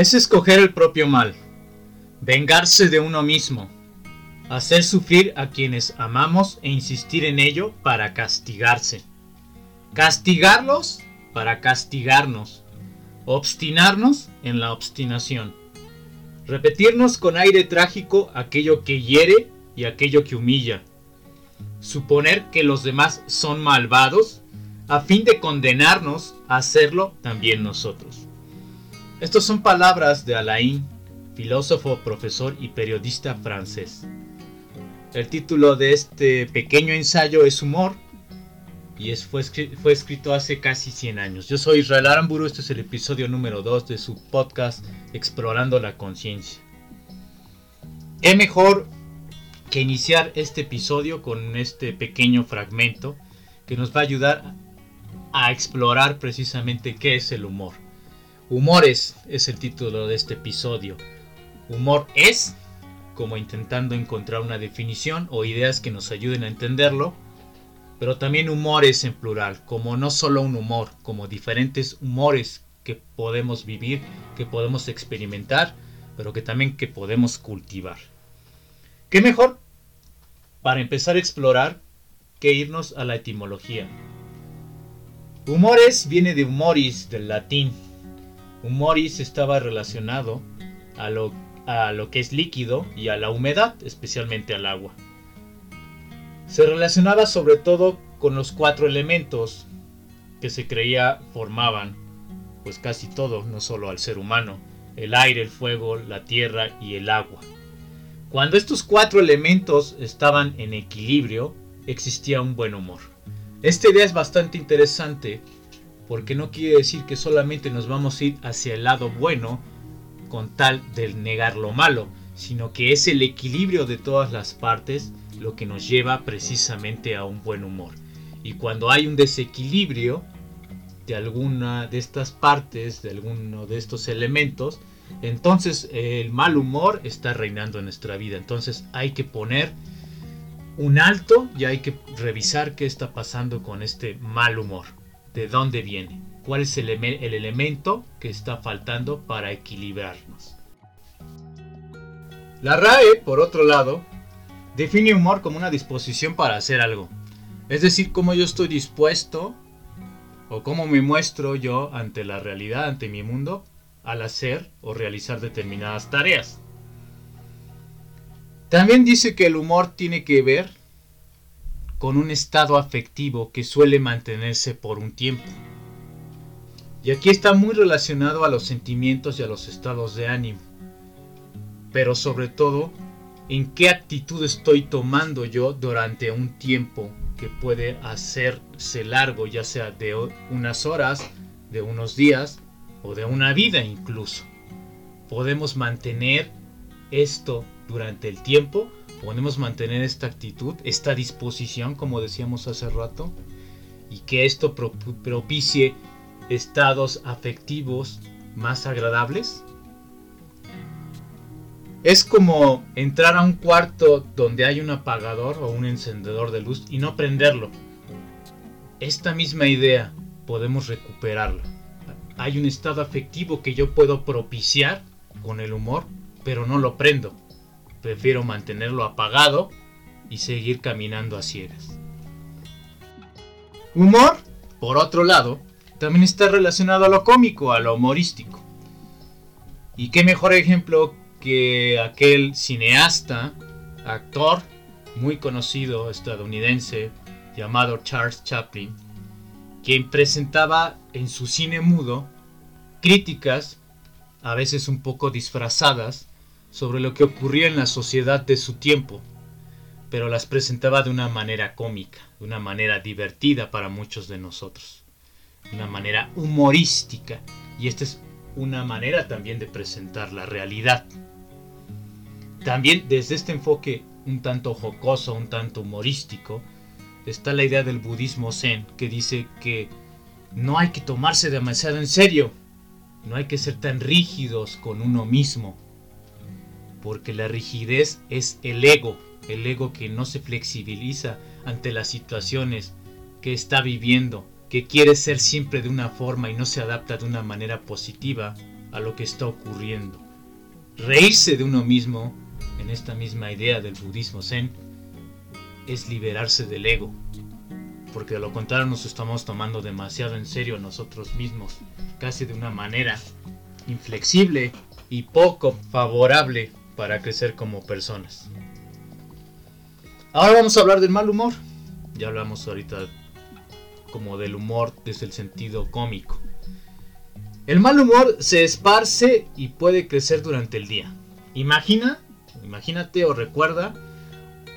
es escoger el propio mal, vengarse de uno mismo, hacer sufrir a quienes amamos e insistir en ello para castigarse, castigarlos para castigarnos, obstinarnos en la obstinación, repetirnos con aire trágico aquello que hiere y aquello que humilla, suponer que los demás son malvados a fin de condenarnos a hacerlo también nosotros. Estas son palabras de Alain, filósofo, profesor y periodista francés. El título de este pequeño ensayo es Humor y fue, escrito hace casi 100 años. Yo soy Israel Aramburu, este es el episodio número 2 de su podcast Explorando la Conciencia. Es mejor que iniciar este episodio con este pequeño fragmento que nos va a ayudar a explorar precisamente qué es el humor. Humores es el título de este episodio. Humor es como intentando encontrar una definición o ideas que nos ayuden a entenderlo, pero también humores en plural, como no solo un humor, como diferentes humores que podemos vivir, que podemos experimentar, pero que también que podemos cultivar. ¿Qué mejor para empezar a explorar que irnos a la etimología? Humores viene de humoris, del latín. Humoris estaba relacionado a lo, a lo que es líquido y a la humedad, especialmente al agua. Se relacionaba sobre todo con los cuatro elementos que se creía formaban pues casi todo, no solo al ser humano, el aire, el fuego, la tierra y el agua. Cuando estos cuatro elementos estaban en equilibrio, existía un buen humor. Esta idea es bastante interesante porque no quiere decir que solamente nos vamos a ir hacia el lado bueno con tal de negar lo malo, sino que es el equilibrio de todas las partes lo que nos lleva precisamente a un buen humor. Y cuando hay un desequilibrio de alguna de estas partes, de alguno de estos elementos, entonces el mal humor está reinando en nuestra vida. Entonces hay que poner un alto y hay que revisar qué está pasando con este mal humor. ¿De dónde viene? ¿Cuál es el, el elemento que está faltando para equilibrarnos? La RAE, por otro lado, define humor como una disposición para hacer algo. Es decir, cómo yo estoy dispuesto o cómo me muestro yo ante la realidad, ante mi mundo, al hacer o realizar determinadas tareas. También dice que el humor tiene que ver con un estado afectivo que suele mantenerse por un tiempo. Y aquí está muy relacionado a los sentimientos y a los estados de ánimo. Pero sobre todo, en qué actitud estoy tomando yo durante un tiempo que puede hacerse largo, ya sea de unas horas, de unos días o de una vida incluso. Podemos mantener esto durante el tiempo, podemos mantener esta actitud, esta disposición, como decíamos hace rato, y que esto propicie estados afectivos más agradables. Es como entrar a un cuarto donde hay un apagador o un encendedor de luz y no prenderlo. Esta misma idea podemos recuperarla hay un estado afectivo que yo puedo propiciar con el humor, pero no lo prendo. Prefiero mantenerlo apagado y seguir caminando a ciegas. Humor, por otro lado, también está relacionado a lo cómico, a lo humorístico. Y qué mejor ejemplo que aquel cineasta, actor muy conocido estadounidense llamado Charles Chaplin, quien presentaba en su cine mudo críticas, a veces un poco disfrazadas, sobre lo que ocurría en la sociedad de su tiempo, pero las presentaba de una manera cómica, de una manera divertida para muchos de nosotros, de una manera humorística, y esta es una manera también de presentar la realidad. También desde este enfoque un tanto jocoso, un tanto humorístico, está la idea del budismo zen que dice que no hay que tomarse demasiado en serio, no hay que ser tan rígidos con uno mismo, porque la rigidez es el ego, el ego que no se flexibiliza ante las situaciones que está viviendo, que quiere ser siempre de una forma y no se adapta de una manera positiva, a lo que está ocurriendo. Reírse de uno mismo, en esta misma idea del budismo zen, es liberarse del ego, porque de lo contrario nos estamos tomando demasiado en serio a nosotros mismos, casi de una manera inflexible y poco favorable para crecer como personas. Ahora vamos a hablar del mal humor. Ya hablamos ahorita como del humor desde el sentido cómico. El mal humor se esparce y puede crecer durante el día. Imagina, imagínate o recuerda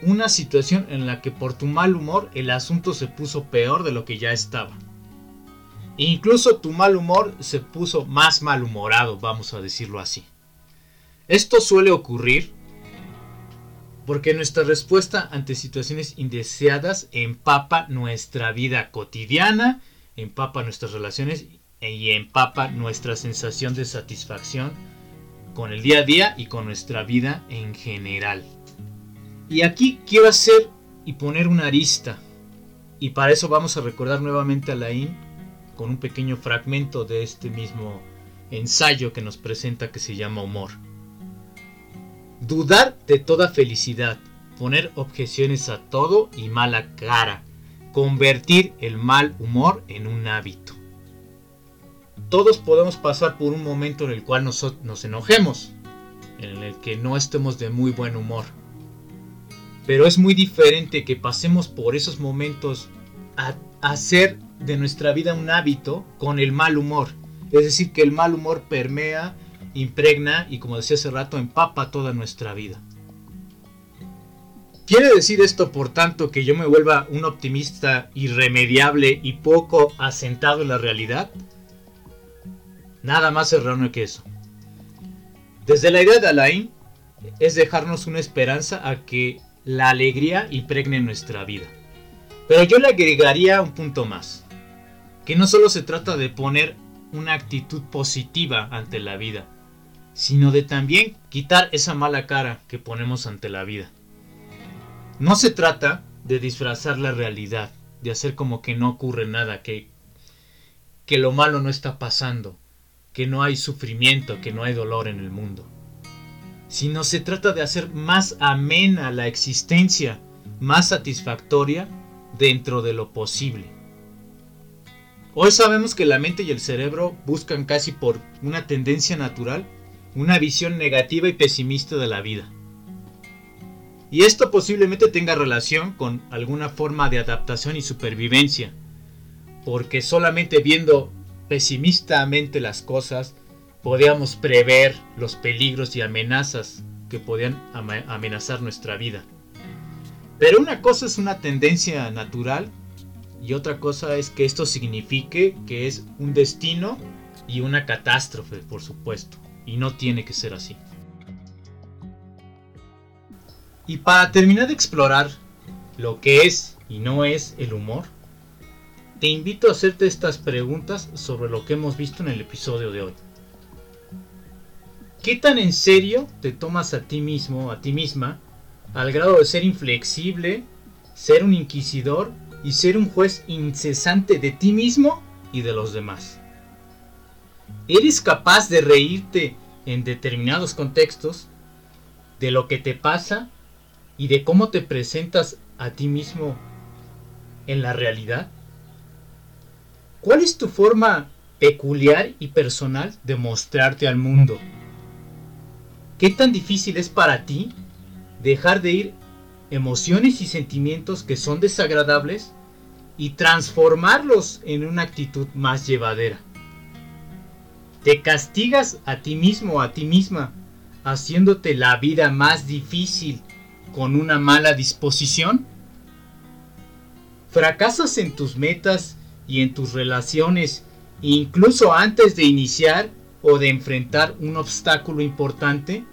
una situación en la que por tu mal humor el asunto se puso peor de lo que ya estaba. E incluso tu mal humor se puso más malhumorado, vamos a decirlo así. Esto suele ocurrir porque nuestra respuesta ante situaciones indeseadas empapa nuestra vida cotidiana, empapa nuestras relaciones y empapa nuestra sensación de satisfacción con el día a día y con nuestra vida en general. Y aquí quiero hacer y poner una arista. Y para eso vamos a recordar nuevamente a Laín con un pequeño fragmento de este mismo ensayo que nos presenta que se llama Humor. Dudar de toda felicidad, poner objeciones a todo y mala cara, convertir el mal humor en un hábito. Todos podemos pasar por un momento en el cual nos, enojemos, en el que no estemos de muy buen humor pero es muy diferente que pasemos por esos momentos a hacer de nuestra vida un hábito con el mal humor. Es decir, que el mal humor permea, impregna y como decía hace rato, empapa toda nuestra vida. ¿Quiere decir esto, por tanto, que yo me vuelva un optimista irremediable y poco asentado en la realidad? Nada más erróneo que eso. Desde la idea de Alain es dejarnos una esperanza a que la alegría impregne nuestra vida. Pero yo le agregaría un punto más, que no solo se trata de poner una actitud positiva ante la vida, sino de también quitar esa mala cara que ponemos ante la vida. No se trata de disfrazar la realidad, de hacer como que no ocurre nada, que, que lo malo no está pasando, que no hay sufrimiento, que no hay dolor en el mundo sino se trata de hacer más amena la existencia, más satisfactoria dentro de lo posible. Hoy sabemos que la mente y el cerebro buscan casi por una tendencia natural una visión negativa y pesimista de la vida. Y esto posiblemente tenga relación con alguna forma de adaptación y supervivencia, porque solamente viendo pesimistamente las cosas podíamos prever los peligros y amenazas que podían amenazar nuestra vida. Pero una cosa es una tendencia natural y otra cosa es que esto signifique que es un destino y una catástrofe, por supuesto. Y no tiene que ser así. Y para terminar de explorar lo que es y no es el humor, te invito a hacerte estas preguntas sobre lo que hemos visto en el episodio de hoy. ¿Qué tan en serio te tomas a ti mismo, a ti misma, al grado de ser inflexible, ser un inquisidor y ser un juez incesante de ti mismo y de los demás? ¿Eres capaz de reírte en determinados contextos de lo que te pasa y de cómo te presentas a ti mismo en la realidad? ¿Cuál es tu forma peculiar y personal de mostrarte al mundo? ¿Qué tan difícil es para ti dejar de ir emociones y sentimientos que son desagradables y transformarlos en una actitud más llevadera? ¿Te castigas a ti mismo a ti misma haciéndote la vida más difícil con una mala disposición? ¿Fracasas en tus metas y en tus relaciones incluso antes de iniciar o de enfrentar un obstáculo importante?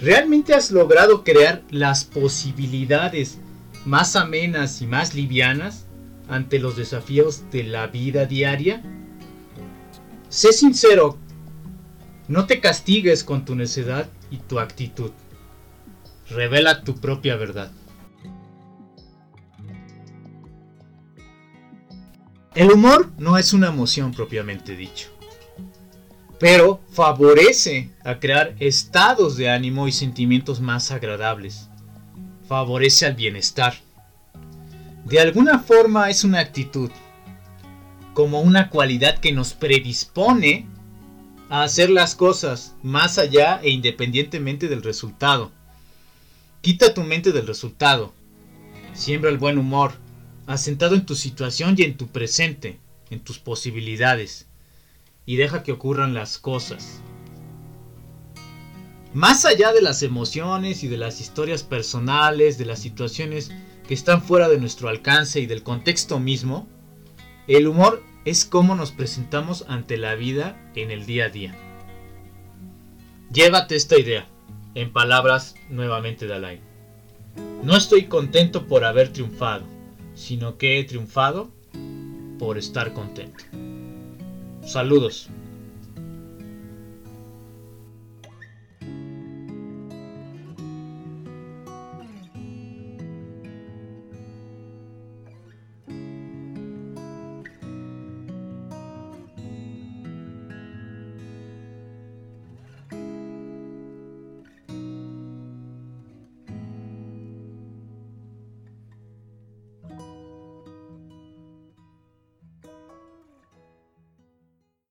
¿Realmente has logrado crear las posibilidades más amenas y más livianas ante los desafíos de la vida diaria? Sé sincero, no te castigues con tu necedad y tu actitud. Revela tu propia verdad. El humor no es una emoción propiamente dicho pero favorece a crear estados de ánimo y sentimientos más agradables. Favorece al bienestar. De alguna forma es una actitud, como una cualidad que nos predispone a hacer las cosas más allá e independientemente del resultado. Quita tu mente del resultado. Siembra el buen humor, asentado en tu situación y en tu presente, en tus posibilidades, y deja que ocurran las cosas. Más allá de las emociones y de las historias personales, de las situaciones que están fuera de nuestro alcance y del contexto mismo, el humor es cómo nos presentamos ante la vida en el día a día. Llévate esta idea, en palabras nuevamente de Alain. No estoy contento por haber triunfado, sino que he triunfado por estar contento. Saludos.